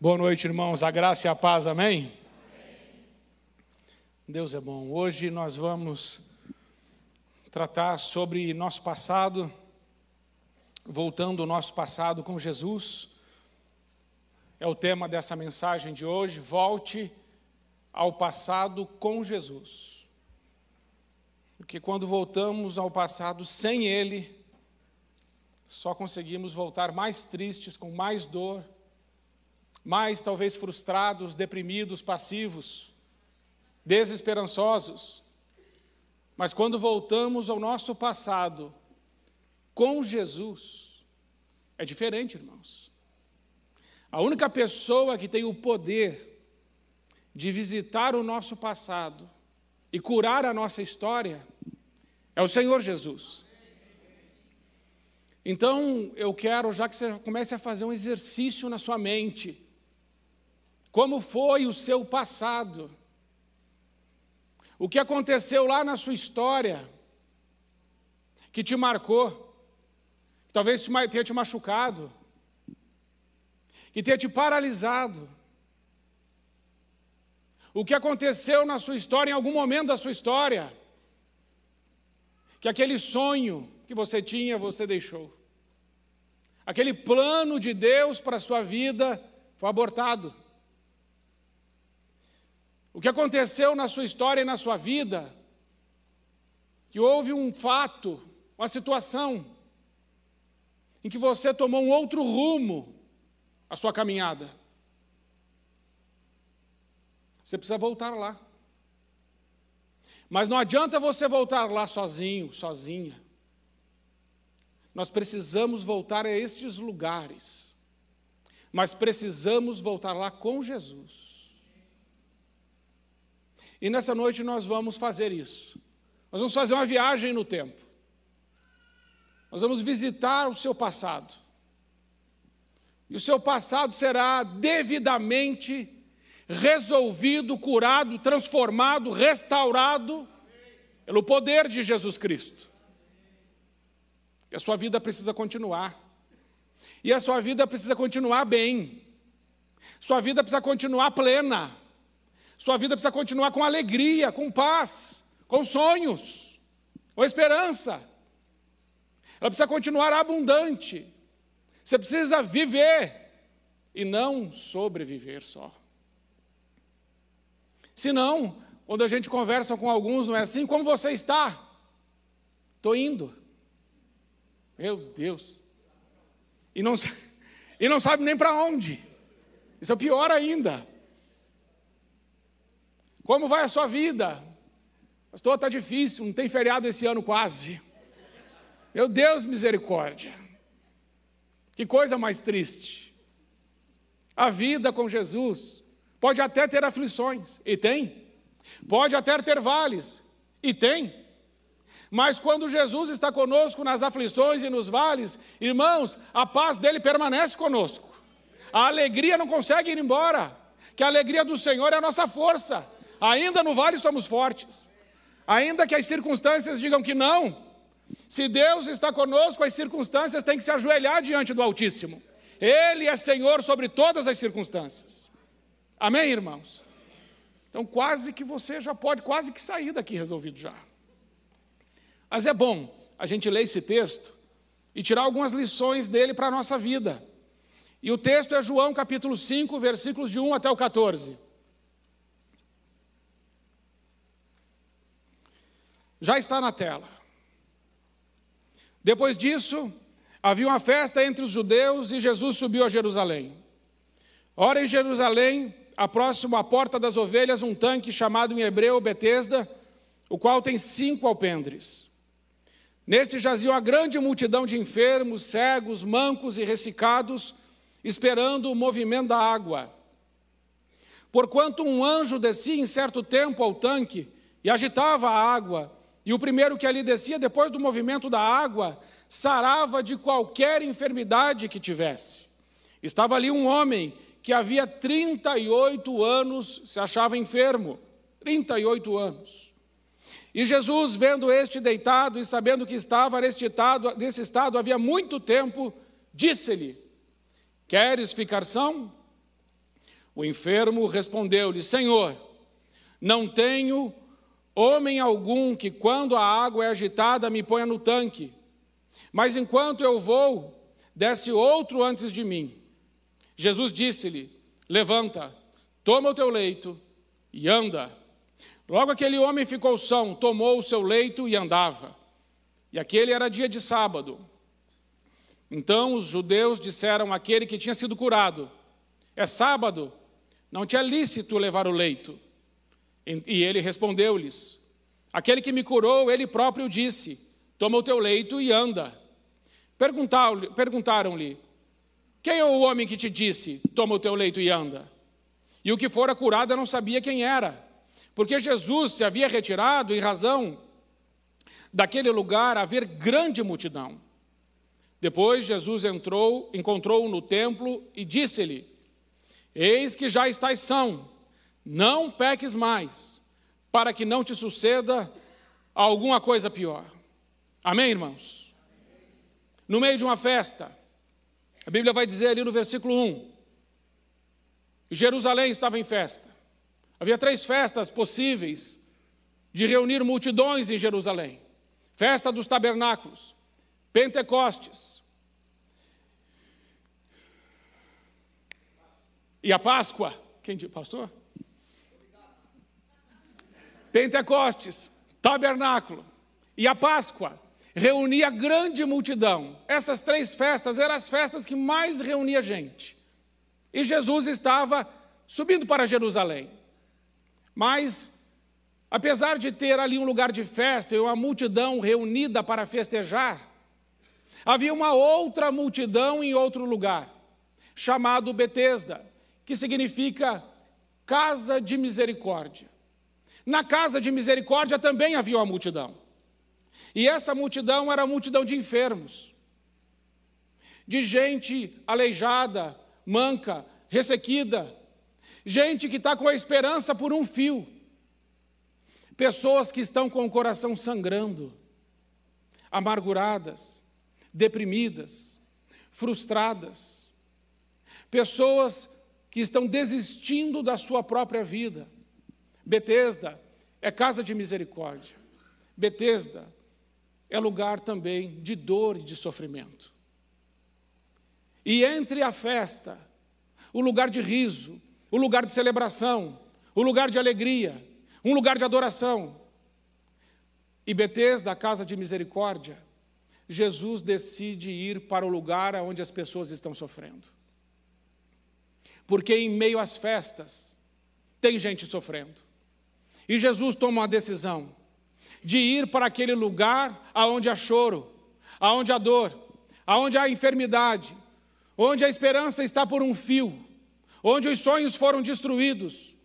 Boa noite, irmãos. A graça e a paz, amém? amém? Deus é bom. Hoje nós vamos tratar sobre nosso passado, voltando ao nosso passado com Jesus. É o tema dessa mensagem de hoje. Volte ao passado com Jesus. Porque quando voltamos ao passado sem Ele, só conseguimos voltar mais tristes, com mais dor mais talvez frustrados, deprimidos, passivos, desesperançosos. Mas quando voltamos ao nosso passado com Jesus, é diferente, irmãos. A única pessoa que tem o poder de visitar o nosso passado e curar a nossa história é o Senhor Jesus. Então, eu quero, já que você comece a fazer um exercício na sua mente, como foi o seu passado, o que aconteceu lá na sua história, que te marcou, que talvez tenha te machucado, que tenha te paralisado. O que aconteceu na sua história, em algum momento da sua história, que aquele sonho que você tinha, você deixou. Aquele plano de Deus para a sua vida foi abortado. O que aconteceu na sua história e na sua vida, que houve um fato, uma situação, em que você tomou um outro rumo a sua caminhada. Você precisa voltar lá. Mas não adianta você voltar lá sozinho, sozinha. Nós precisamos voltar a estes lugares. Mas precisamos voltar lá com Jesus. E nessa noite nós vamos fazer isso. Nós vamos fazer uma viagem no tempo. Nós vamos visitar o seu passado. E o seu passado será devidamente resolvido, curado, transformado, restaurado pelo poder de Jesus Cristo. E a sua vida precisa continuar. E a sua vida precisa continuar bem. Sua vida precisa continuar plena. Sua vida precisa continuar com alegria, com paz, com sonhos, com esperança. Ela precisa continuar abundante. Você precisa viver e não sobreviver só. Senão, quando a gente conversa com alguns, não é assim? Como você está? Estou indo. Meu Deus. E não, e não sabe nem para onde. Isso é pior ainda. Como vai a sua vida? Pastor, está difícil, não tem feriado esse ano quase. Meu Deus, misericórdia. Que coisa mais triste. A vida com Jesus pode até ter aflições, e tem. Pode até ter vales, e tem. Mas quando Jesus está conosco nas aflições e nos vales, irmãos, a paz dele permanece conosco. A alegria não consegue ir embora, que a alegria do Senhor é a nossa força. Ainda no vale somos fortes. Ainda que as circunstâncias digam que não, se Deus está conosco, as circunstâncias têm que se ajoelhar diante do Altíssimo. Ele é Senhor sobre todas as circunstâncias. Amém, irmãos? Então, quase que você já pode, quase que sair daqui resolvido já. Mas é bom a gente ler esse texto e tirar algumas lições dele para a nossa vida. E o texto é João capítulo 5, versículos de 1 até o 14. Já está na tela. Depois disso, havia uma festa entre os judeus e Jesus subiu a Jerusalém. Ora, em Jerusalém, próximo à porta das ovelhas, um tanque chamado em hebreu Betesda, o qual tem cinco alpendres. Neste jazia uma grande multidão de enfermos, cegos, mancos e ressecados, esperando o movimento da água. Porquanto um anjo descia em certo tempo ao tanque e agitava a água, e o primeiro que ali descia, depois do movimento da água, sarava de qualquer enfermidade que tivesse. Estava ali um homem que havia 38 anos se achava enfermo. 38 anos. E Jesus, vendo este deitado e sabendo que estava neste estado, nesse estado havia muito tempo, disse-lhe: Queres ficar são? O enfermo respondeu-lhe: Senhor, não tenho homem algum que, quando a água é agitada, me ponha no tanque. Mas enquanto eu vou, desce outro antes de mim. Jesus disse-lhe: Levanta, toma o teu leito e anda. Logo aquele homem ficou são, tomou o seu leito e andava. E aquele era dia de sábado. Então os judeus disseram àquele que tinha sido curado: É sábado, não te é lícito levar o leito. E ele respondeu-lhes: Aquele que me curou, ele próprio disse: Toma o teu leito e anda. Perguntaram-lhe: Quem é o homem que te disse: Toma o teu leito e anda? E o que fora curado não sabia quem era, porque Jesus se havia retirado em razão daquele lugar haver grande multidão. Depois Jesus entrou, encontrou-o no templo e disse-lhe: Eis que já estás são, não peques mais, para que não te suceda alguma coisa pior. Amém, irmãos? No meio de uma festa, a Bíblia vai dizer ali no versículo 1: Jerusalém estava em festa. Havia três festas possíveis de reunir multidões em Jerusalém: festa dos tabernáculos, Pentecostes e a Páscoa. Quem disse, pastor? Pentecostes, tabernáculo e a Páscoa reunia grande multidão. Essas três festas eram as festas que mais reunia gente. E Jesus estava subindo para Jerusalém. Mas, apesar de ter ali um lugar de festa e uma multidão reunida para festejar, havia uma outra multidão em outro lugar, chamado Betesda, que significa casa de misericórdia. Na casa de misericórdia também havia uma multidão. E essa multidão era a multidão de enfermos, de gente aleijada, manca, ressequida, gente que está com a esperança por um fio, pessoas que estão com o coração sangrando, amarguradas, deprimidas, frustradas, pessoas que estão desistindo da sua própria vida. Betesda é casa de misericórdia. Betesda é lugar também de dor e de sofrimento. E entre a festa, o lugar de riso, o lugar de celebração, o lugar de alegria, um lugar de adoração. E Betesda, a casa de misericórdia, Jesus decide ir para o lugar onde as pessoas estão sofrendo. Porque em meio às festas, tem gente sofrendo. E Jesus toma uma decisão de ir para aquele lugar aonde há choro, aonde há dor, aonde há enfermidade, onde a esperança está por um fio, onde os sonhos foram destruídos,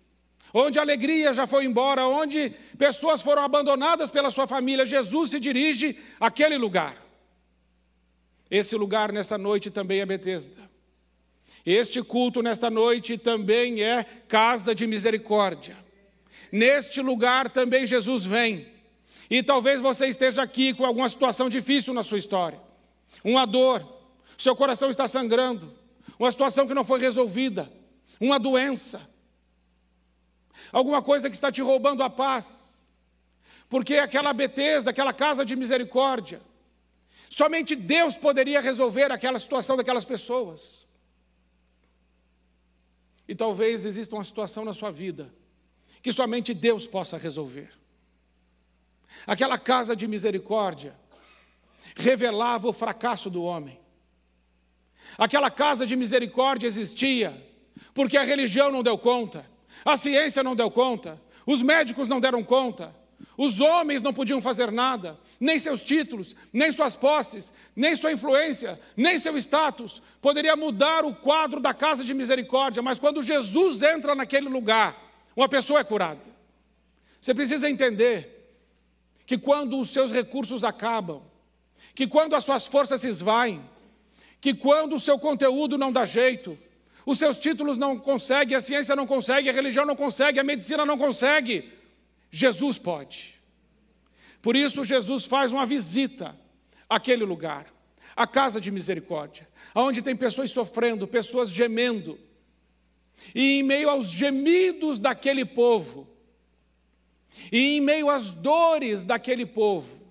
onde a alegria já foi embora, onde pessoas foram abandonadas pela sua família. Jesus se dirige àquele lugar. Esse lugar nessa noite também é Betesda. Este culto nesta noite também é casa de misericórdia. Neste lugar também Jesus vem. E talvez você esteja aqui com alguma situação difícil na sua história. Uma dor, seu coração está sangrando, uma situação que não foi resolvida, uma doença, alguma coisa que está te roubando a paz. Porque aquela Betesda, aquela casa de misericórdia, Somente Deus poderia resolver aquela situação daquelas pessoas. E talvez exista uma situação na sua vida que somente Deus possa resolver. Aquela casa de misericórdia revelava o fracasso do homem. Aquela casa de misericórdia existia porque a religião não deu conta, a ciência não deu conta, os médicos não deram conta, os homens não podiam fazer nada, nem seus títulos, nem suas posses, nem sua influência, nem seu status poderia mudar o quadro da casa de misericórdia, mas quando Jesus entra naquele lugar, uma pessoa é curada. Você precisa entender que quando os seus recursos acabam, que quando as suas forças se esvaem, que quando o seu conteúdo não dá jeito, os seus títulos não conseguem, a ciência não consegue, a religião não consegue, a medicina não consegue, Jesus pode. Por isso, Jesus faz uma visita àquele lugar, a casa de misericórdia, onde tem pessoas sofrendo, pessoas gemendo, e em meio aos gemidos daquele povo, e em meio às dores daquele povo,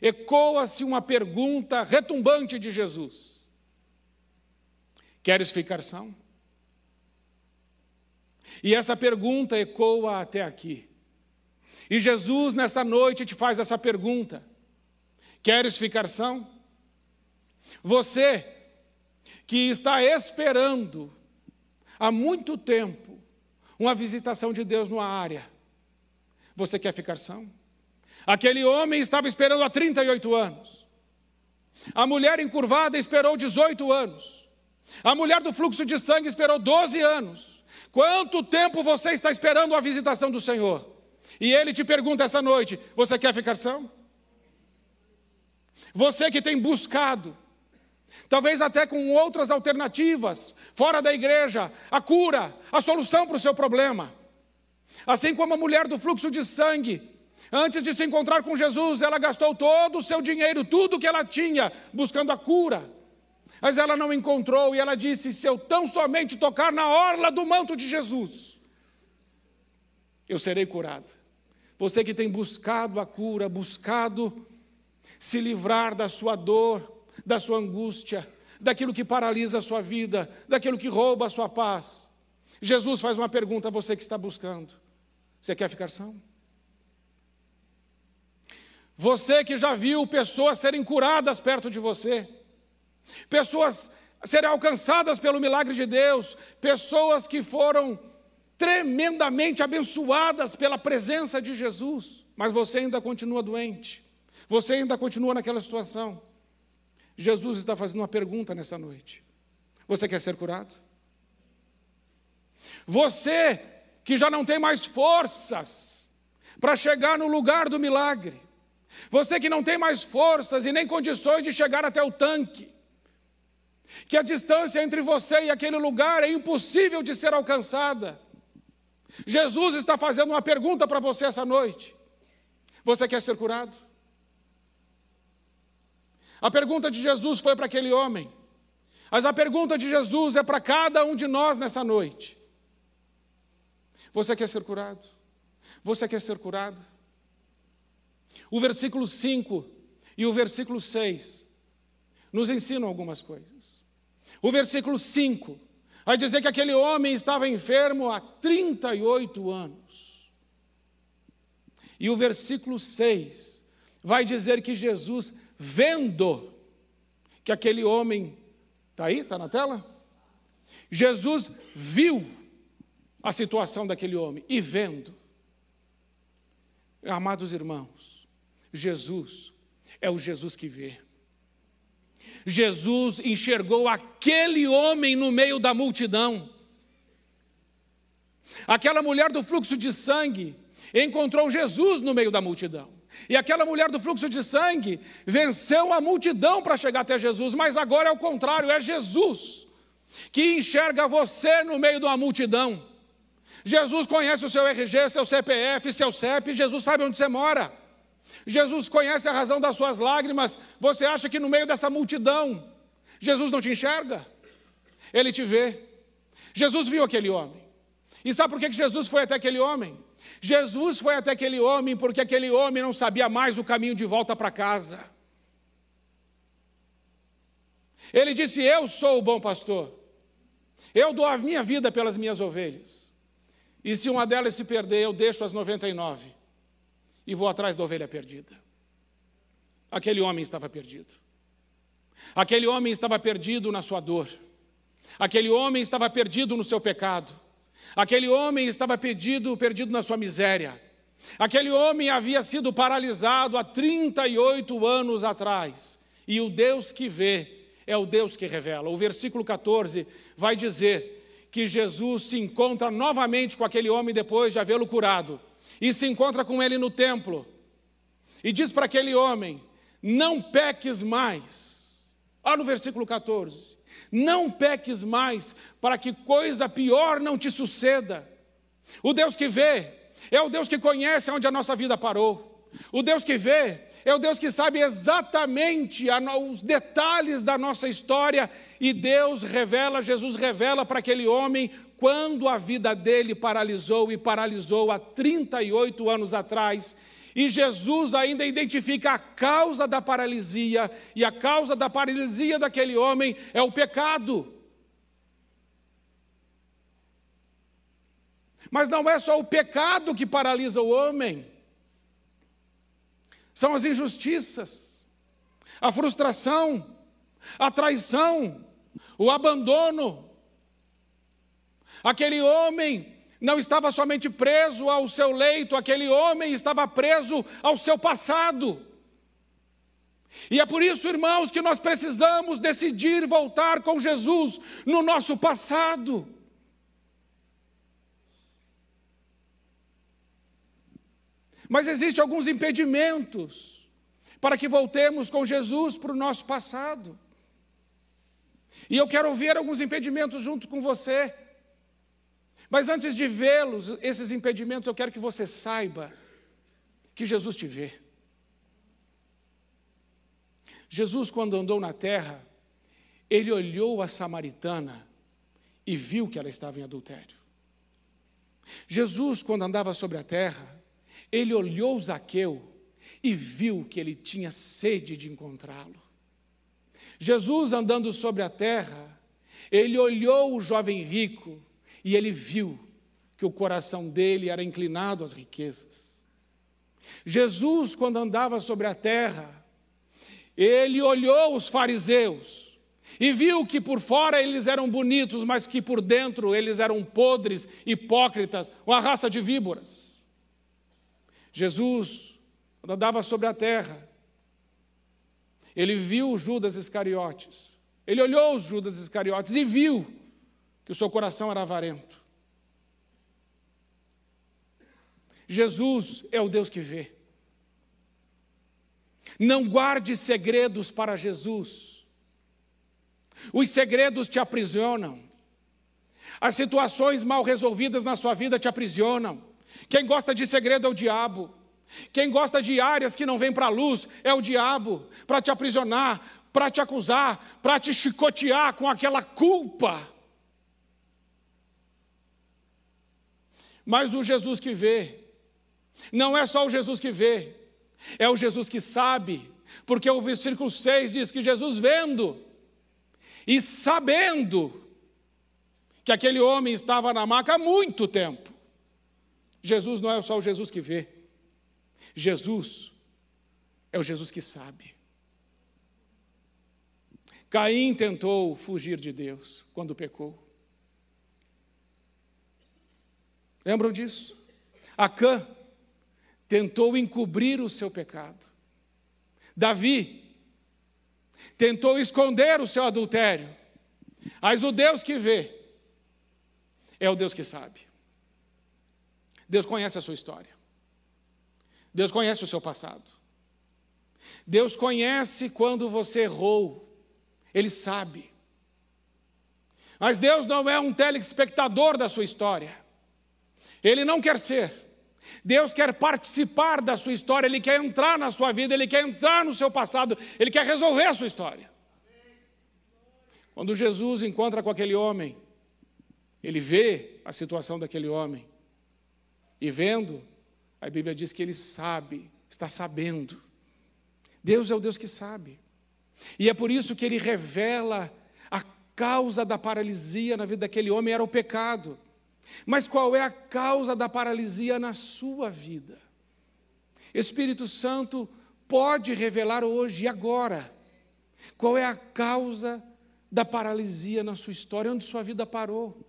ecoa-se uma pergunta retumbante de Jesus: Queres ficar são? E essa pergunta ecoa até aqui. E Jesus, nessa noite, te faz essa pergunta: Queres ficar são? Você que está esperando há muito tempo uma visitação de Deus numa área, você quer ficar são? Aquele homem estava esperando há 38 anos. A mulher encurvada esperou 18 anos. A mulher do fluxo de sangue esperou 12 anos. Quanto tempo você está esperando a visitação do Senhor? E ele te pergunta essa noite: você quer ficar são? Você que tem buscado, talvez até com outras alternativas, fora da igreja, a cura, a solução para o seu problema. Assim como a mulher do fluxo de sangue, antes de se encontrar com Jesus, ela gastou todo o seu dinheiro, tudo que ela tinha, buscando a cura. Mas ela não encontrou e ela disse: Se eu tão somente tocar na orla do manto de Jesus, eu serei curado. Você que tem buscado a cura, buscado se livrar da sua dor, da sua angústia, daquilo que paralisa a sua vida, daquilo que rouba a sua paz. Jesus faz uma pergunta a você que está buscando: Você quer ficar são? Você que já viu pessoas serem curadas perto de você, pessoas serem alcançadas pelo milagre de Deus, pessoas que foram tremendamente abençoadas pela presença de Jesus, mas você ainda continua doente, você ainda continua naquela situação. Jesus está fazendo uma pergunta nessa noite: Você quer ser curado? Você que já não tem mais forças para chegar no lugar do milagre, você que não tem mais forças e nem condições de chegar até o tanque, que a distância entre você e aquele lugar é impossível de ser alcançada. Jesus está fazendo uma pergunta para você essa noite. Você quer ser curado? A pergunta de Jesus foi para aquele homem, mas a pergunta de Jesus é para cada um de nós nessa noite. Você quer ser curado? Você quer ser curado? O versículo 5 e o versículo 6 nos ensinam algumas coisas. O versículo 5 vai dizer que aquele homem estava enfermo há 38 anos. E o versículo 6 vai dizer que Jesus, vendo que aquele homem. Está aí? Está na tela? Jesus viu a situação daquele homem e vendo. Amados irmãos, Jesus é o Jesus que vê. Jesus enxergou aquele homem no meio da multidão. Aquela mulher do fluxo de sangue encontrou Jesus no meio da multidão. E aquela mulher do fluxo de sangue venceu a multidão para chegar até Jesus, mas agora é o contrário, é Jesus que enxerga você no meio de uma multidão. Jesus conhece o seu RG, seu CPF, seu CEP, Jesus sabe onde você mora. Jesus conhece a razão das suas lágrimas. Você acha que no meio dessa multidão, Jesus não te enxerga? Ele te vê. Jesus viu aquele homem. E sabe por que Jesus foi até aquele homem? Jesus foi até aquele homem porque aquele homem não sabia mais o caminho de volta para casa. Ele disse: Eu sou o bom pastor. Eu dou a minha vida pelas minhas ovelhas. E se uma delas se perder, eu deixo as 99 e vou atrás da ovelha perdida. Aquele homem estava perdido. Aquele homem estava perdido na sua dor. Aquele homem estava perdido no seu pecado. Aquele homem estava perdido, perdido na sua miséria. Aquele homem havia sido paralisado há 38 anos atrás. E o Deus que vê é o Deus que revela. O versículo 14 vai dizer que Jesus se encontra novamente com aquele homem depois de havê-lo curado e se encontra com ele no templo e diz para aquele homem: Não peques mais. Olha no versículo 14: Não peques mais, para que coisa pior não te suceda. O Deus que vê é o Deus que conhece onde a nossa vida parou. O Deus que vê é o Deus que sabe exatamente os detalhes da nossa história e Deus revela, Jesus revela para aquele homem quando a vida dele paralisou e paralisou há 38 anos atrás. E Jesus ainda identifica a causa da paralisia, e a causa da paralisia daquele homem é o pecado. Mas não é só o pecado que paralisa o homem são as injustiças, a frustração, a traição, o abandono. Aquele homem não estava somente preso ao seu leito, aquele homem estava preso ao seu passado. E é por isso, irmãos, que nós precisamos decidir voltar com Jesus no nosso passado. Mas existem alguns impedimentos para que voltemos com Jesus para o nosso passado. E eu quero ver alguns impedimentos junto com você. Mas antes de vê-los, esses impedimentos, eu quero que você saiba que Jesus te vê. Jesus, quando andou na terra, ele olhou a samaritana e viu que ela estava em adultério. Jesus, quando andava sobre a terra, ele olhou Zaqueu e viu que ele tinha sede de encontrá-lo. Jesus andando sobre a terra, ele olhou o jovem rico e ele viu que o coração dele era inclinado às riquezas. Jesus, quando andava sobre a terra, ele olhou os fariseus e viu que por fora eles eram bonitos, mas que por dentro eles eram podres, hipócritas, uma raça de víboras. Jesus, andava sobre a terra, ele viu Judas Iscariotes. Ele olhou os Judas Iscariotes e viu que o seu coração era avarento. Jesus é o Deus que vê. Não guarde segredos para Jesus. Os segredos te aprisionam. As situações mal resolvidas na sua vida te aprisionam. Quem gosta de segredo é o diabo. Quem gosta de áreas que não vêm para a luz é o diabo, para te aprisionar, para te acusar, para te chicotear com aquela culpa. Mas o Jesus que vê, não é só o Jesus que vê, é o Jesus que sabe, porque o versículo 6 diz que Jesus vendo e sabendo que aquele homem estava na maca há muito tempo, Jesus não é só o Jesus que vê. Jesus é o Jesus que sabe. Caim tentou fugir de Deus quando pecou. Lembram disso? Acã tentou encobrir o seu pecado. Davi tentou esconder o seu adultério. Mas o Deus que vê é o Deus que sabe. Deus conhece a sua história. Deus conhece o seu passado. Deus conhece quando você errou. Ele sabe. Mas Deus não é um telespectador da sua história. Ele não quer ser. Deus quer participar da sua história, Ele quer entrar na sua vida, Ele quer entrar no seu passado, Ele quer resolver a sua história. Quando Jesus encontra com aquele homem, ele vê a situação daquele homem, e vendo, a Bíblia diz que ele sabe, está sabendo. Deus é o Deus que sabe. E é por isso que ele revela a causa da paralisia na vida daquele homem era o pecado. Mas qual é a causa da paralisia na sua vida? Espírito Santo pode revelar hoje e agora qual é a causa da paralisia na sua história, onde sua vida parou.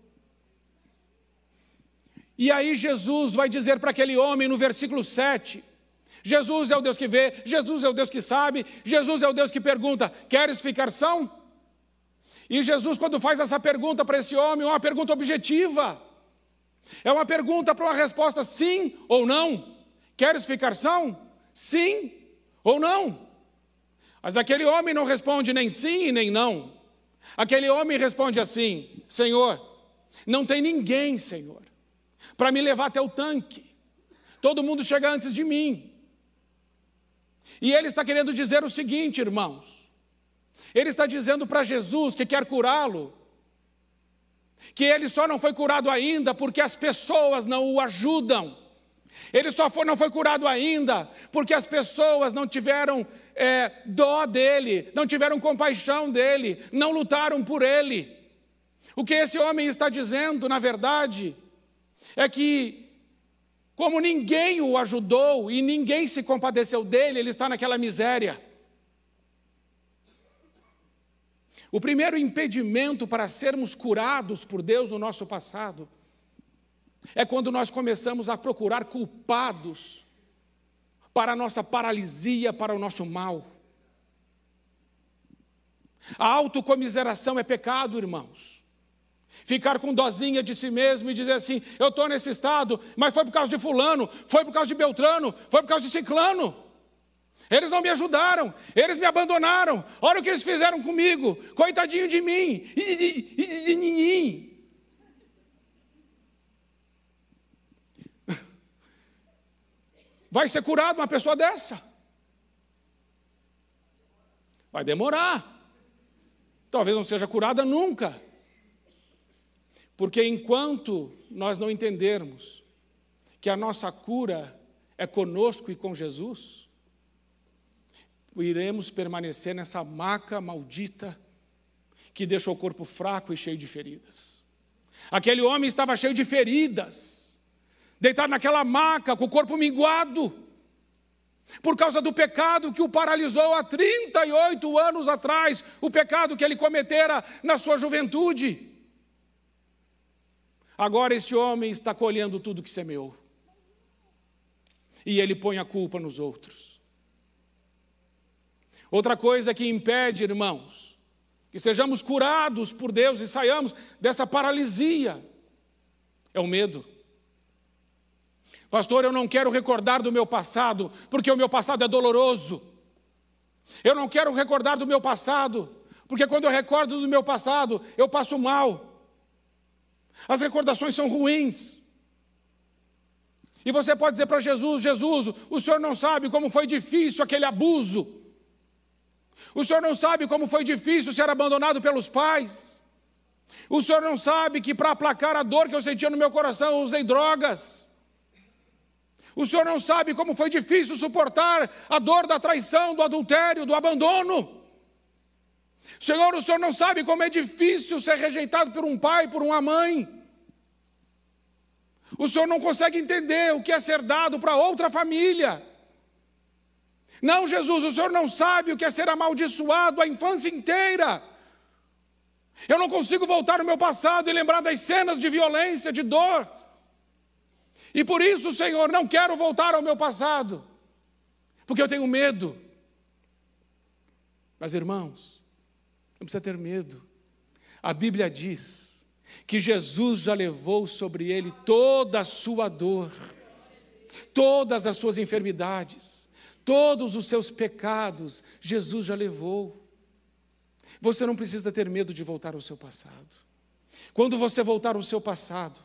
E aí Jesus vai dizer para aquele homem no versículo 7: Jesus é o Deus que vê, Jesus é o Deus que sabe, Jesus é o Deus que pergunta: queres ficar são? E Jesus, quando faz essa pergunta para esse homem, é uma pergunta objetiva. É uma pergunta para uma resposta sim ou não. Queres ficar são? Sim ou não? Mas aquele homem não responde nem sim nem não. Aquele homem responde assim: Senhor, não tem ninguém, Senhor, para me levar até o tanque. Todo mundo chega antes de mim. E ele está querendo dizer o seguinte, irmãos: ele está dizendo para Jesus que quer curá-lo, que ele só não foi curado ainda porque as pessoas não o ajudam. Ele só foi, não foi curado ainda porque as pessoas não tiveram é, dó dele, não tiveram compaixão dele, não lutaram por ele. O que esse homem está dizendo, na verdade, é que, como ninguém o ajudou e ninguém se compadeceu dele, ele está naquela miséria. O primeiro impedimento para sermos curados por Deus no nosso passado é quando nós começamos a procurar culpados para a nossa paralisia, para o nosso mal. A autocomiseração é pecado, irmãos. Ficar com dozinha de si mesmo e dizer assim: eu estou nesse estado, mas foi por causa de Fulano, foi por causa de Beltrano, foi por causa de Ciclano. Eles não me ajudaram, eles me abandonaram. Olha o que eles fizeram comigo, coitadinho de mim. Vai ser curado uma pessoa dessa? Vai demorar. Talvez não seja curada nunca. Porque enquanto nós não entendermos que a nossa cura é conosco e com Jesus, iremos permanecer nessa maca maldita que deixa o corpo fraco e cheio de feridas. Aquele homem estava cheio de feridas, deitado naquela maca, com o corpo minguado, por causa do pecado que o paralisou há 38 anos atrás, o pecado que ele cometera na sua juventude. Agora este homem está colhendo tudo que semeou. E ele põe a culpa nos outros. Outra coisa que impede, irmãos, que sejamos curados por Deus e saiamos dessa paralisia, é o medo. Pastor, eu não quero recordar do meu passado, porque o meu passado é doloroso. Eu não quero recordar do meu passado, porque quando eu recordo do meu passado, eu passo mal. As recordações são ruins. E você pode dizer para Jesus: Jesus, o senhor não sabe como foi difícil aquele abuso. O senhor não sabe como foi difícil ser abandonado pelos pais. O senhor não sabe que para aplacar a dor que eu sentia no meu coração eu usei drogas. O senhor não sabe como foi difícil suportar a dor da traição, do adultério, do abandono. Senhor, o Senhor não sabe como é difícil ser rejeitado por um pai, por uma mãe. O Senhor não consegue entender o que é ser dado para outra família. Não, Jesus, o Senhor não sabe o que é ser amaldiçoado a infância inteira. Eu não consigo voltar no meu passado e lembrar das cenas de violência, de dor. E por isso, Senhor, não quero voltar ao meu passado, porque eu tenho medo. Mas, irmãos, não precisa ter medo. A Bíblia diz que Jesus já levou sobre ele toda a sua dor, todas as suas enfermidades, todos os seus pecados, Jesus já levou. Você não precisa ter medo de voltar ao seu passado. Quando você voltar ao seu passado,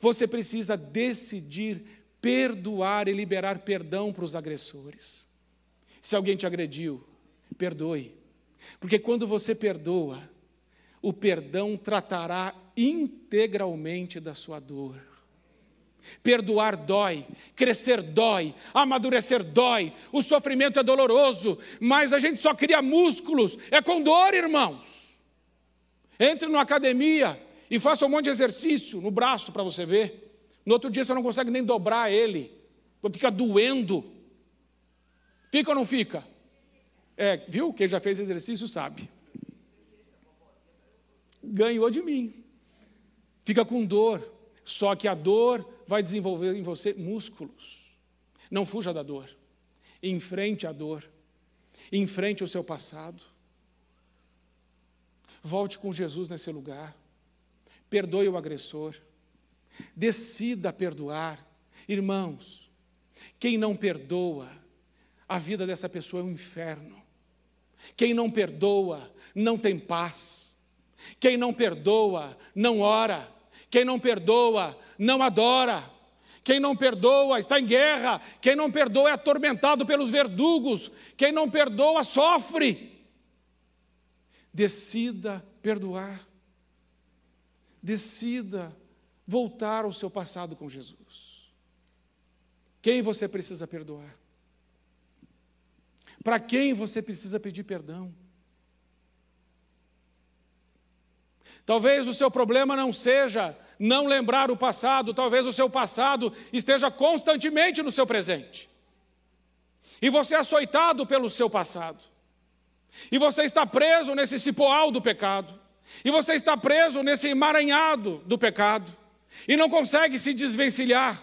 você precisa decidir perdoar e liberar perdão para os agressores. Se alguém te agrediu, perdoe. Porque quando você perdoa, o perdão tratará integralmente da sua dor. Perdoar dói, crescer dói, amadurecer dói, o sofrimento é doloroso, mas a gente só cria músculos, é com dor, irmãos. Entre na academia e faça um monte de exercício no braço para você ver. No outro dia você não consegue nem dobrar ele, fica doendo. Fica ou não fica? É, viu? Quem já fez exercício sabe. Ganhou de mim. Fica com dor. Só que a dor vai desenvolver em você músculos. Não fuja da dor. Enfrente a dor. Enfrente o seu passado. Volte com Jesus nesse lugar. Perdoe o agressor. Decida perdoar. Irmãos, quem não perdoa, a vida dessa pessoa é um inferno. Quem não perdoa, não tem paz. Quem não perdoa, não ora. Quem não perdoa, não adora. Quem não perdoa está em guerra. Quem não perdoa é atormentado pelos verdugos. Quem não perdoa sofre. Decida perdoar. Decida voltar ao seu passado com Jesus. Quem você precisa perdoar? Para quem você precisa pedir perdão? Talvez o seu problema não seja não lembrar o passado, talvez o seu passado esteja constantemente no seu presente. E você é açoitado pelo seu passado. E você está preso nesse cipoal do pecado. E você está preso nesse emaranhado do pecado. E não consegue se desvencilhar.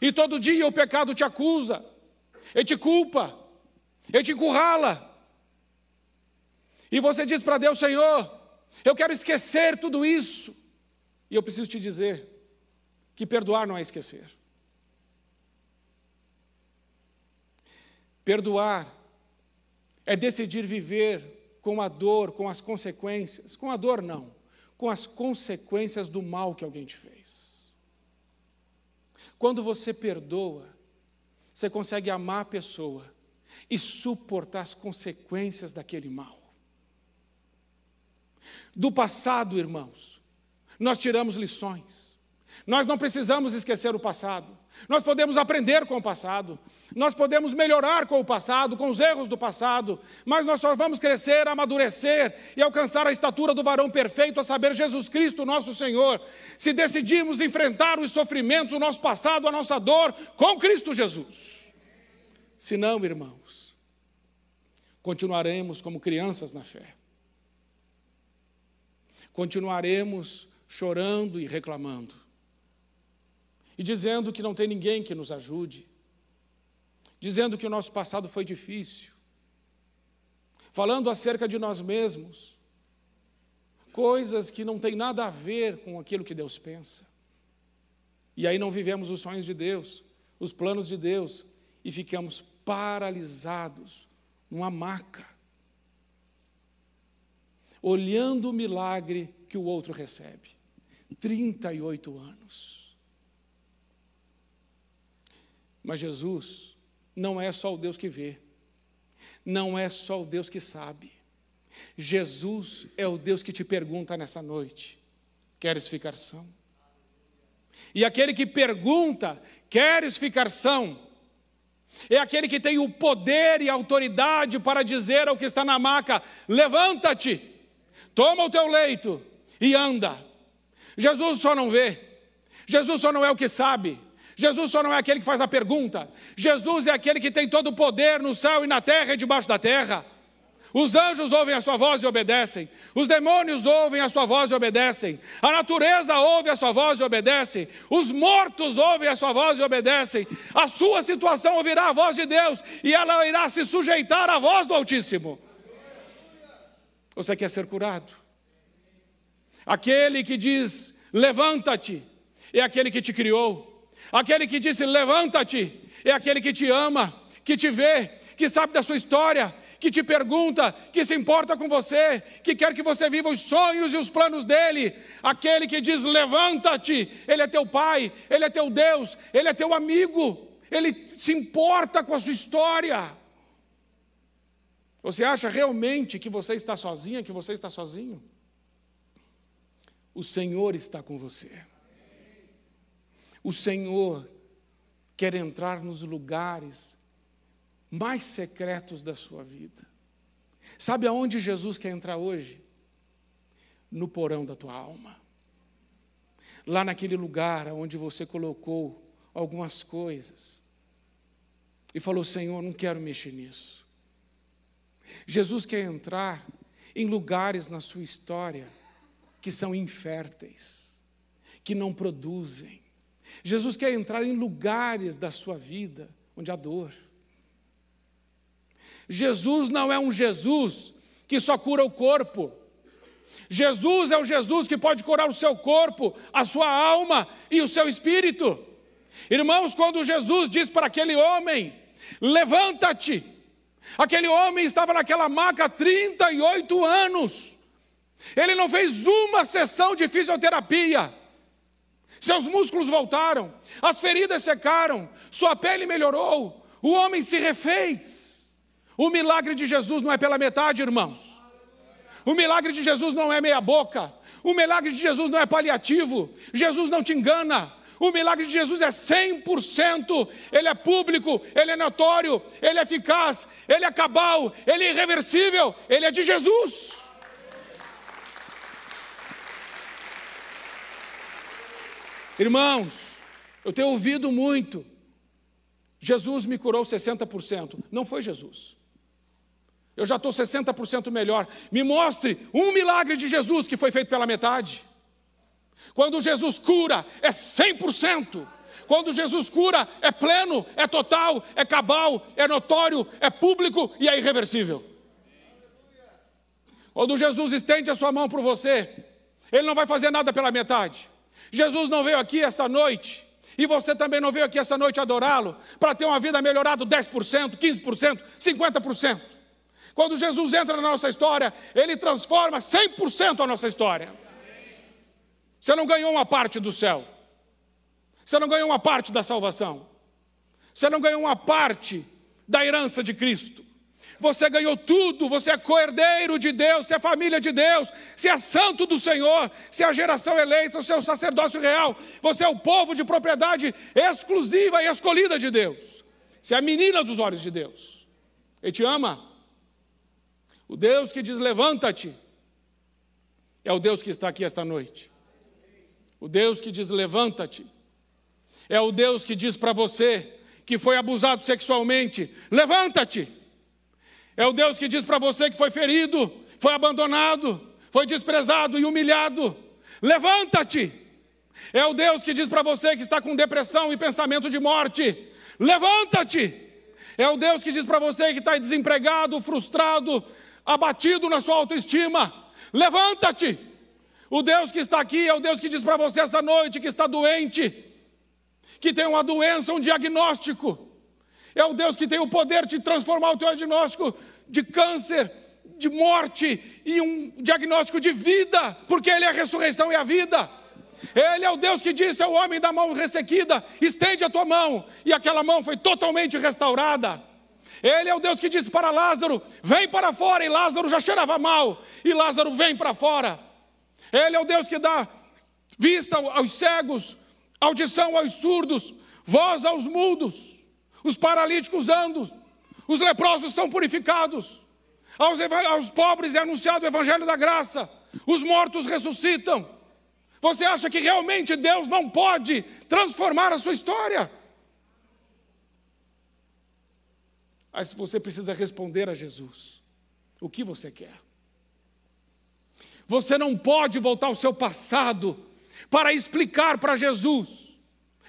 E todo dia o pecado te acusa, ele te culpa, ele te encurrala. E você diz para Deus: Senhor, eu quero esquecer tudo isso. E eu preciso te dizer que perdoar não é esquecer. Perdoar é decidir viver com a dor, com as consequências, com a dor não, com as consequências do mal que alguém te fez. Quando você perdoa, você consegue amar a pessoa e suportar as consequências daquele mal. Do passado, irmãos, nós tiramos lições. Nós não precisamos esquecer o passado. Nós podemos aprender com o passado. Nós podemos melhorar com o passado, com os erros do passado. Mas nós só vamos crescer, amadurecer e alcançar a estatura do varão perfeito, a saber, Jesus Cristo, nosso Senhor, se decidirmos enfrentar os sofrimentos, o nosso passado, a nossa dor, com Cristo Jesus. Se não, irmãos, continuaremos como crianças na fé continuaremos chorando e reclamando, e dizendo que não tem ninguém que nos ajude, dizendo que o nosso passado foi difícil, falando acerca de nós mesmos, coisas que não têm nada a ver com aquilo que Deus pensa. E aí não vivemos os sonhos de Deus, os planos de Deus, e ficamos paralisados numa maca. Olhando o milagre que o outro recebe. 38 anos. Mas Jesus não é só o Deus que vê, não é só o Deus que sabe. Jesus é o Deus que te pergunta nessa noite: queres ficar são? E aquele que pergunta, queres ficar são? É aquele que tem o poder e a autoridade para dizer ao que está na maca: levanta-te toma o teu leito e anda. Jesus só não vê, Jesus só não é o que sabe, Jesus só não é aquele que faz a pergunta, Jesus é aquele que tem todo o poder no céu e na terra e debaixo da terra. Os anjos ouvem a sua voz e obedecem. Os demônios ouvem a sua voz e obedecem. A natureza ouve a sua voz e obedece. Os mortos ouvem a sua voz e obedecem. A sua situação ouvirá a voz de Deus e ela irá se sujeitar à voz do Altíssimo. Você quer ser curado? Aquele que diz, levanta-te, é aquele que te criou. Aquele que disse, levanta-te, é aquele que te ama, que te vê, que sabe da sua história, que te pergunta, que se importa com você, que quer que você viva os sonhos e os planos dele. Aquele que diz: levanta-te, ele é teu pai, ele é teu Deus, ele é teu amigo, ele se importa com a sua história. Você acha realmente que você está sozinha, que você está sozinho? O Senhor está com você. O Senhor quer entrar nos lugares mais secretos da sua vida. Sabe aonde Jesus quer entrar hoje? No porão da tua alma. Lá naquele lugar onde você colocou algumas coisas e falou: Senhor, não quero mexer nisso. Jesus quer entrar em lugares na sua história que são inférteis, que não produzem. Jesus quer entrar em lugares da sua vida onde há dor. Jesus não é um Jesus que só cura o corpo. Jesus é o Jesus que pode curar o seu corpo, a sua alma e o seu espírito. Irmãos, quando Jesus diz para aquele homem: Levanta-te, Aquele homem estava naquela maca há 38 anos. Ele não fez uma sessão de fisioterapia. seus músculos voltaram, as feridas secaram, sua pele melhorou, o homem se refez. O milagre de Jesus não é pela metade, irmãos. O milagre de Jesus não é meia-boca. O milagre de Jesus não é paliativo. Jesus não te engana. O milagre de Jesus é 100%, ele é público, ele é notório, ele é eficaz, ele é cabal, ele é irreversível, ele é de Jesus. Irmãos, eu tenho ouvido muito. Jesus me curou 60%. Não foi Jesus. Eu já estou 60% melhor. Me mostre um milagre de Jesus que foi feito pela metade. Quando Jesus cura, é 100%. Quando Jesus cura, é pleno, é total, é cabal, é notório, é público e é irreversível. Quando Jesus estende a sua mão para você, Ele não vai fazer nada pela metade. Jesus não veio aqui esta noite, e você também não veio aqui esta noite adorá-lo, para ter uma vida melhorada 10%, 15%, 50%. Quando Jesus entra na nossa história, Ele transforma 100% a nossa história. Você não ganhou uma parte do céu. Você não ganhou uma parte da salvação. Você não ganhou uma parte da herança de Cristo. Você ganhou tudo, você é coerdeiro de Deus, você é família de Deus, você é santo do Senhor, você é a geração eleita, você é o sacerdócio real, você é o povo de propriedade exclusiva e escolhida de Deus. Você é a menina dos olhos de Deus. Ele te ama. O Deus que diz: levanta-te, é o Deus que está aqui esta noite. O Deus que diz: levanta-te. É o Deus que diz para você que foi abusado sexualmente: levanta-te. É o Deus que diz para você que foi ferido, foi abandonado, foi desprezado e humilhado: levanta-te. É o Deus que diz para você que está com depressão e pensamento de morte: levanta-te. É o Deus que diz para você que está desempregado, frustrado, abatido na sua autoestima: levanta-te. O Deus que está aqui é o Deus que diz para você essa noite que está doente, que tem uma doença, um diagnóstico. É o Deus que tem o poder de transformar o teu diagnóstico de câncer, de morte e um diagnóstico de vida, porque Ele é a ressurreição e a vida. Ele é o Deus que disse ao homem da mão ressequida: estende a tua mão, e aquela mão foi totalmente restaurada. Ele é o Deus que disse para Lázaro: vem para fora, e Lázaro já cheirava mal, e Lázaro vem para fora. Ele é o Deus que dá vista aos cegos, audição aos surdos, voz aos mudos, os paralíticos andam, os leprosos são purificados, aos, aos pobres é anunciado o evangelho da graça, os mortos ressuscitam. Você acha que realmente Deus não pode transformar a sua história? Mas você precisa responder a Jesus: o que você quer? Você não pode voltar ao seu passado para explicar para Jesus.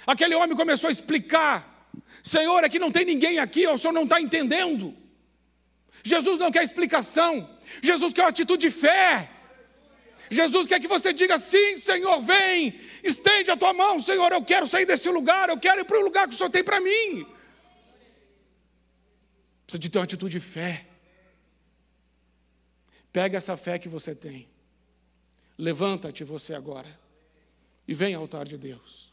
Aquele homem começou a explicar: Senhor, aqui não tem ninguém aqui, o senhor não está entendendo. Jesus não quer explicação, Jesus quer uma atitude de fé. Jesus quer que você diga sim, Senhor, vem, estende a tua mão, Senhor, eu quero sair desse lugar, eu quero ir para o lugar que o Senhor tem para mim. Precisa de ter uma atitude de fé. Pega essa fé que você tem Levanta-te você agora e vem ao altar de Deus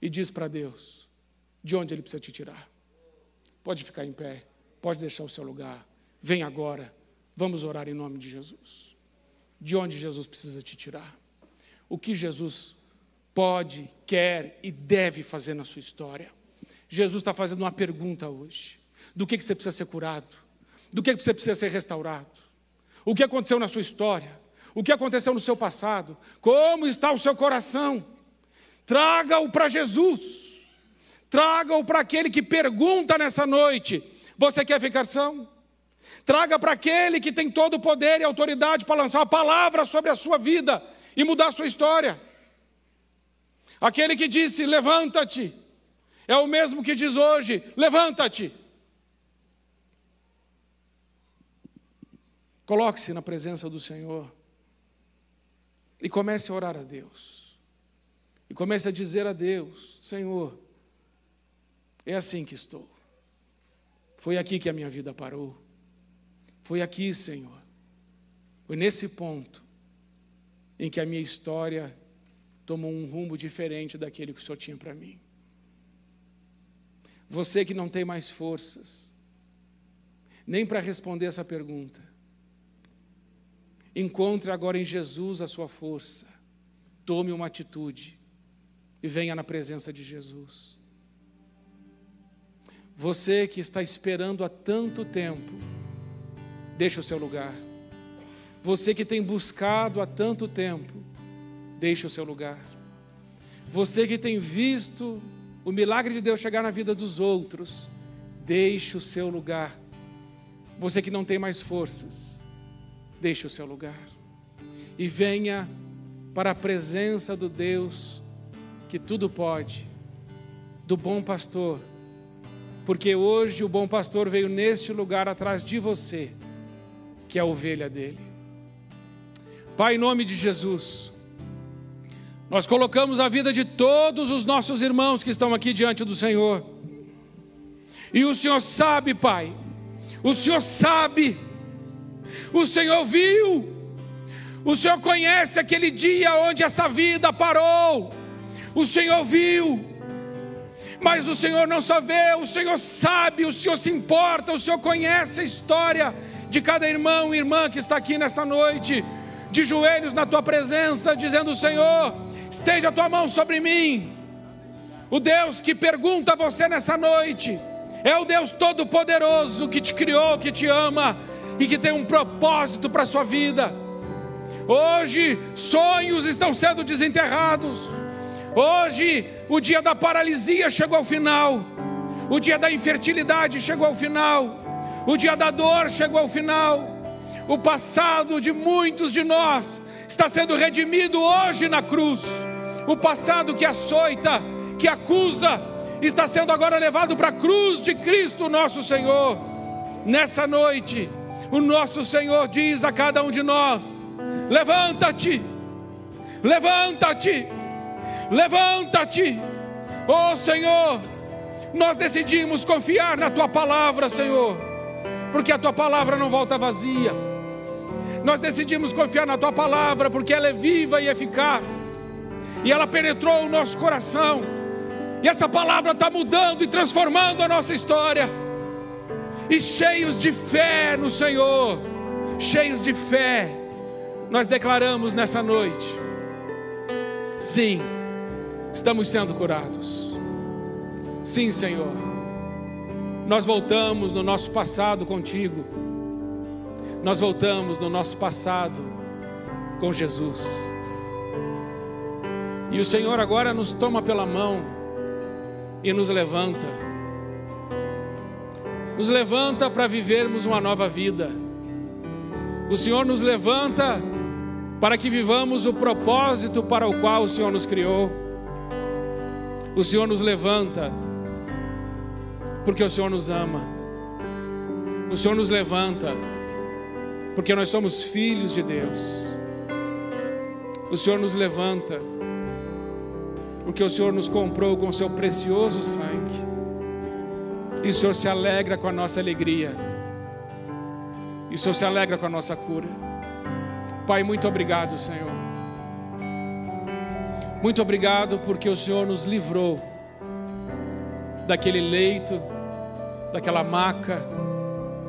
e diz para Deus de onde Ele precisa te tirar. Pode ficar em pé, pode deixar o seu lugar. Vem agora, vamos orar em nome de Jesus. De onde Jesus precisa te tirar? O que Jesus pode, quer e deve fazer na sua história? Jesus está fazendo uma pergunta hoje: do que, que você precisa ser curado? Do que, que você precisa ser restaurado? O que aconteceu na sua história? o que aconteceu no seu passado, como está o seu coração. Traga-o para Jesus, traga-o para aquele que pergunta nessa noite: Você quer ficar são? Traga para aquele que tem todo o poder e autoridade para lançar a palavra sobre a sua vida e mudar a sua história. Aquele que disse: Levanta-te, é o mesmo que diz hoje: Levanta-te. Coloque-se na presença do Senhor. E comece a orar a Deus. E comece a dizer a Deus: Senhor, é assim que estou. Foi aqui que a minha vida parou. Foi aqui, Senhor. Foi nesse ponto em que a minha história tomou um rumo diferente daquele que o Senhor tinha para mim. Você que não tem mais forças, nem para responder essa pergunta, encontre agora em Jesus a sua força, tome uma atitude e venha na presença de Jesus. Você que está esperando há tanto tempo, deixe o seu lugar. Você que tem buscado há tanto tempo, deixe o seu lugar. Você que tem visto o milagre de Deus chegar na vida dos outros, deixe o seu lugar. Você que não tem mais forças, deixe o seu lugar. E venha para a presença do Deus que tudo pode, do bom pastor, porque hoje o bom pastor veio neste lugar atrás de você, que é a ovelha dele. Pai, em nome de Jesus, nós colocamos a vida de todos os nossos irmãos que estão aqui diante do Senhor. E o Senhor sabe, Pai, o Senhor sabe, o Senhor viu, o Senhor conhece aquele dia onde essa vida parou, o Senhor viu, mas o Senhor não só vê, o Senhor sabe, o Senhor se importa, o Senhor conhece a história de cada irmão e irmã que está aqui nesta noite, de joelhos na tua presença, dizendo: Senhor, Esteja a tua mão sobre mim. O Deus que pergunta a você nessa noite é o Deus Todo-Poderoso que te criou, que te ama e que tem um propósito para a sua vida. Hoje, sonhos estão sendo desenterrados. Hoje, o dia da paralisia chegou ao final. O dia da infertilidade chegou ao final. O dia da dor chegou ao final. O passado de muitos de nós está sendo redimido hoje na cruz. O passado que açoita, que acusa, está sendo agora levado para a cruz de Cristo, nosso Senhor. Nessa noite, o nosso Senhor diz a cada um de nós: levanta-te, levanta-te, levanta-te, oh Senhor. Nós decidimos confiar na tua palavra, Senhor, porque a tua palavra não volta vazia nós decidimos confiar na tua palavra, porque ela é viva e eficaz, e ela penetrou o nosso coração, e essa palavra está mudando e transformando a nossa história. E cheios de fé no Senhor, cheios de fé, nós declaramos nessa noite: sim, estamos sendo curados. Sim, Senhor, nós voltamos no nosso passado contigo nós voltamos no nosso passado com Jesus. E o Senhor agora nos toma pela mão e nos levanta. Nos levanta para vivermos uma nova vida. O Senhor nos levanta para que vivamos o propósito para o qual o Senhor nos criou. O Senhor nos levanta porque o Senhor nos ama. O Senhor nos levanta porque nós somos filhos de Deus. O Senhor nos levanta, porque o Senhor nos comprou com o seu precioso sangue, e o Senhor se alegra com a nossa alegria, e o Senhor se alegra com a nossa cura. Pai, muito obrigado, Senhor. Muito obrigado porque o Senhor nos livrou daquele leito, daquela maca,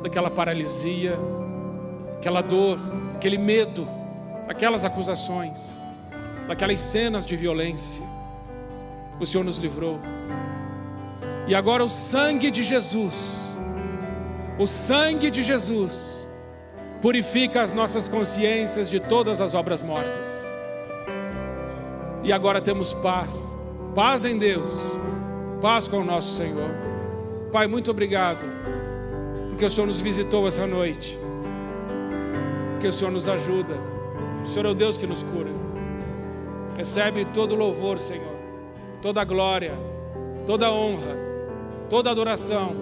daquela paralisia aquela dor, aquele medo, aquelas acusações, daquelas cenas de violência. O Senhor nos livrou. E agora o sangue de Jesus, o sangue de Jesus, purifica as nossas consciências de todas as obras mortas. E agora temos paz, paz em Deus, paz com o nosso Senhor. Pai, muito obrigado, porque o Senhor nos visitou essa noite porque o Senhor nos ajuda. O Senhor é o Deus que nos cura. Recebe todo louvor, Senhor, toda glória, toda honra, toda adoração,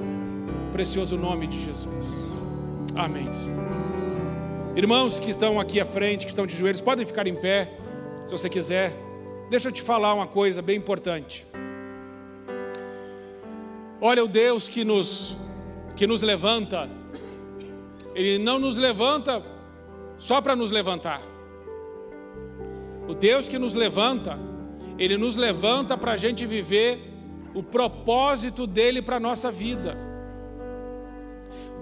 precioso nome de Jesus. Amém. Senhor. Irmãos que estão aqui à frente, que estão de joelhos, podem ficar em pé, se você quiser. Deixa eu te falar uma coisa bem importante. Olha o Deus que nos que nos levanta. Ele não nos levanta só para nos levantar. O Deus que nos levanta Ele nos levanta para a gente viver o propósito dele para a nossa vida.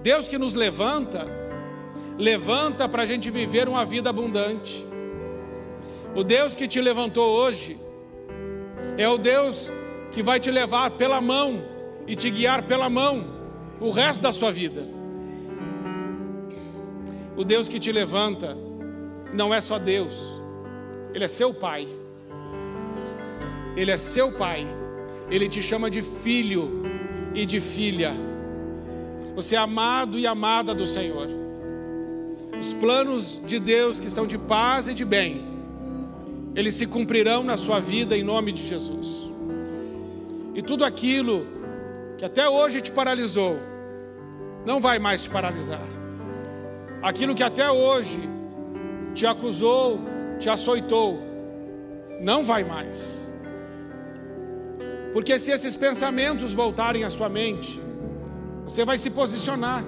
Deus que nos levanta, levanta para a gente viver uma vida abundante. O Deus que te levantou hoje é o Deus que vai te levar pela mão e te guiar pela mão o resto da sua vida. O Deus que te levanta não é só Deus, Ele é seu Pai. Ele é seu Pai. Ele te chama de filho e de filha. Você é amado e amada do Senhor. Os planos de Deus que são de paz e de bem, eles se cumprirão na sua vida em nome de Jesus. E tudo aquilo que até hoje te paralisou, não vai mais te paralisar. Aquilo que até hoje te acusou, te açoitou, não vai mais. Porque se esses pensamentos voltarem à sua mente, você vai se posicionar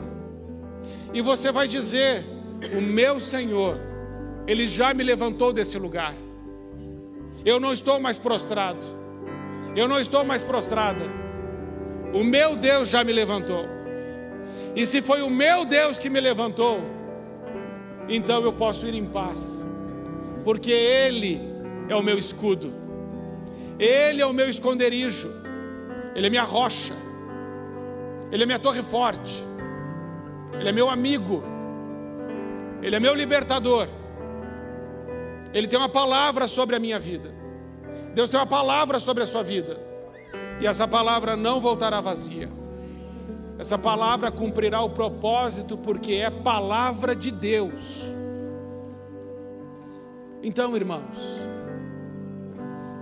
e você vai dizer: O meu Senhor, Ele já me levantou desse lugar. Eu não estou mais prostrado, eu não estou mais prostrada. O meu Deus já me levantou. E se foi o meu Deus que me levantou, então eu posso ir em paz, porque Ele é o meu escudo, Ele é o meu esconderijo, Ele é minha rocha, Ele é minha torre forte, Ele é meu amigo, Ele é meu libertador, Ele tem uma palavra sobre a minha vida, Deus tem uma palavra sobre a sua vida, e essa palavra não voltará vazia. Essa palavra cumprirá o propósito porque é palavra de Deus. Então, irmãos,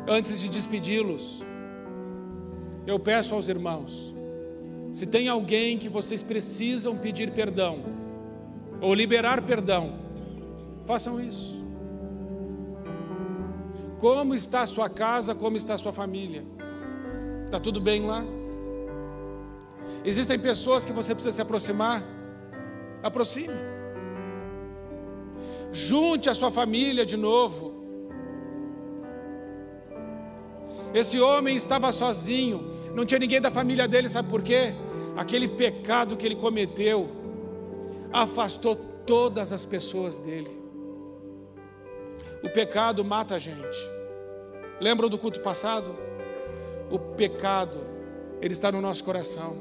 antes de despedi-los, eu peço aos irmãos, se tem alguém que vocês precisam pedir perdão ou liberar perdão, façam isso. Como está a sua casa, como está a sua família? Está tudo bem lá? Existem pessoas que você precisa se aproximar. Aproxime. Junte a sua família de novo. Esse homem estava sozinho, não tinha ninguém da família dele, sabe por quê? Aquele pecado que ele cometeu afastou todas as pessoas dele. O pecado mata a gente. Lembram do culto passado? O pecado, ele está no nosso coração.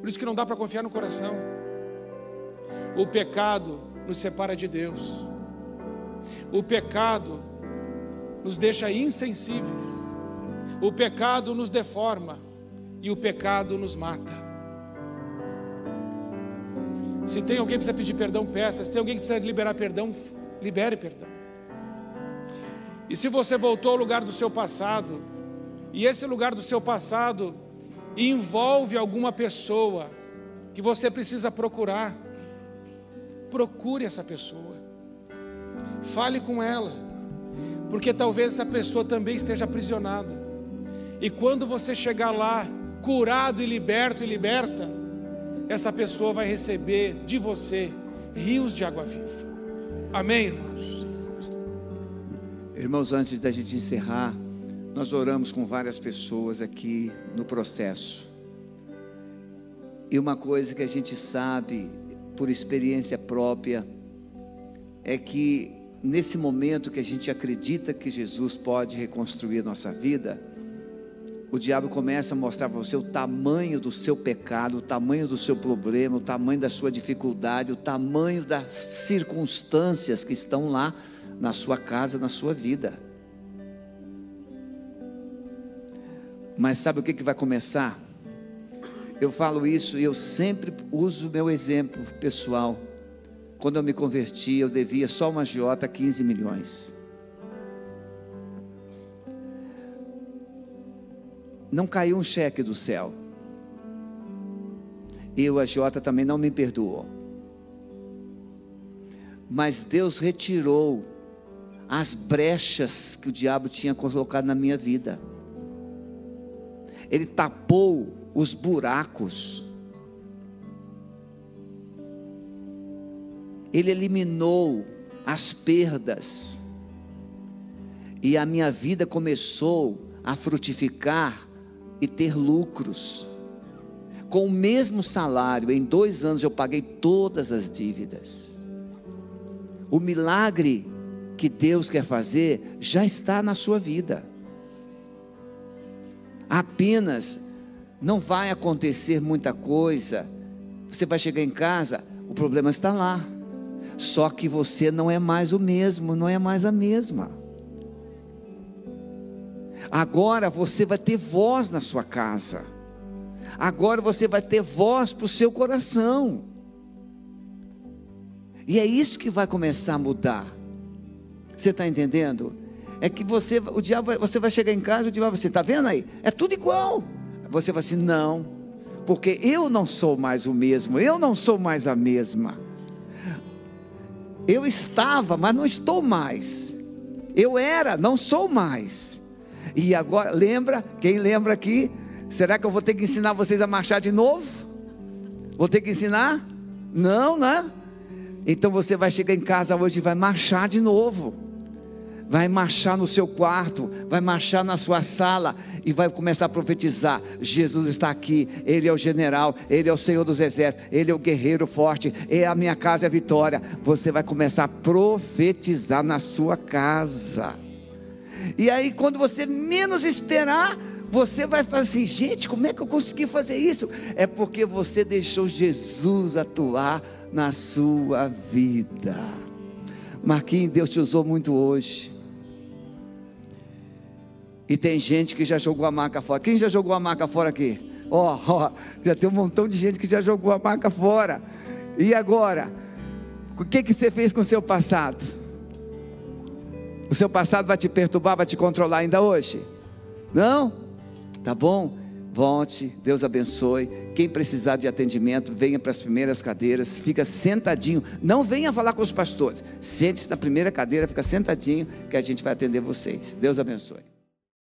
Por isso que não dá para confiar no coração. O pecado nos separa de Deus. O pecado nos deixa insensíveis. O pecado nos deforma e o pecado nos mata. Se tem alguém que precisa pedir perdão, peça. Se tem alguém que precisa liberar perdão, libere perdão. E se você voltou ao lugar do seu passado, e esse lugar do seu passado envolve alguma pessoa que você precisa procurar, procure essa pessoa, fale com ela, porque talvez essa pessoa também esteja aprisionada, e quando você chegar lá, curado e liberto e liberta, essa pessoa vai receber de você rios de água viva. Amém, irmãos? Irmãos, antes da gente encerrar, nós oramos com várias pessoas aqui no processo. E uma coisa que a gente sabe por experiência própria é que nesse momento que a gente acredita que Jesus pode reconstruir nossa vida, o diabo começa a mostrar para você o tamanho do seu pecado, o tamanho do seu problema, o tamanho da sua dificuldade, o tamanho das circunstâncias que estão lá na sua casa, na sua vida. Mas sabe o que, que vai começar? Eu falo isso e eu sempre uso o meu exemplo pessoal. Quando eu me converti, eu devia só uma Jota 15 milhões. Não caiu um cheque do céu. E o agiota também não me perdoou. Mas Deus retirou as brechas que o diabo tinha colocado na minha vida. Ele tapou os buracos. Ele eliminou as perdas. E a minha vida começou a frutificar e ter lucros. Com o mesmo salário, em dois anos eu paguei todas as dívidas. O milagre que Deus quer fazer já está na sua vida. Apenas não vai acontecer muita coisa. Você vai chegar em casa, o problema está lá. Só que você não é mais o mesmo, não é mais a mesma. Agora você vai ter voz na sua casa. Agora você vai ter voz para o seu coração. E é isso que vai começar a mudar. Você está entendendo? É que você, o diabo, você vai chegar em casa, o diabo, você está vendo aí? É tudo igual. Você vai assim, não, porque eu não sou mais o mesmo, eu não sou mais a mesma. Eu estava, mas não estou mais. Eu era, não sou mais. E agora, lembra? Quem lembra aqui? Será que eu vou ter que ensinar vocês a marchar de novo? Vou ter que ensinar? Não, né? Então você vai chegar em casa hoje e vai marchar de novo. Vai marchar no seu quarto, vai marchar na sua sala e vai começar a profetizar: Jesus está aqui, Ele é o general, Ele é o Senhor dos exércitos, Ele é o guerreiro forte, é a minha casa é a vitória. Você vai começar a profetizar na sua casa. E aí, quando você menos esperar, você vai falar assim: gente, como é que eu consegui fazer isso? É porque você deixou Jesus atuar na sua vida. Marquinhos, Deus te usou muito hoje. E tem gente que já jogou a marca fora. Quem já jogou a marca fora aqui? Ó, oh, oh, já tem um montão de gente que já jogou a marca fora. E agora? O que, que você fez com o seu passado? O seu passado vai te perturbar, vai te controlar ainda hoje? Não? Tá bom? Volte, Deus abençoe. Quem precisar de atendimento, venha para as primeiras cadeiras, fica sentadinho. Não venha falar com os pastores. Sente-se na primeira cadeira, fica sentadinho, que a gente vai atender vocês. Deus abençoe.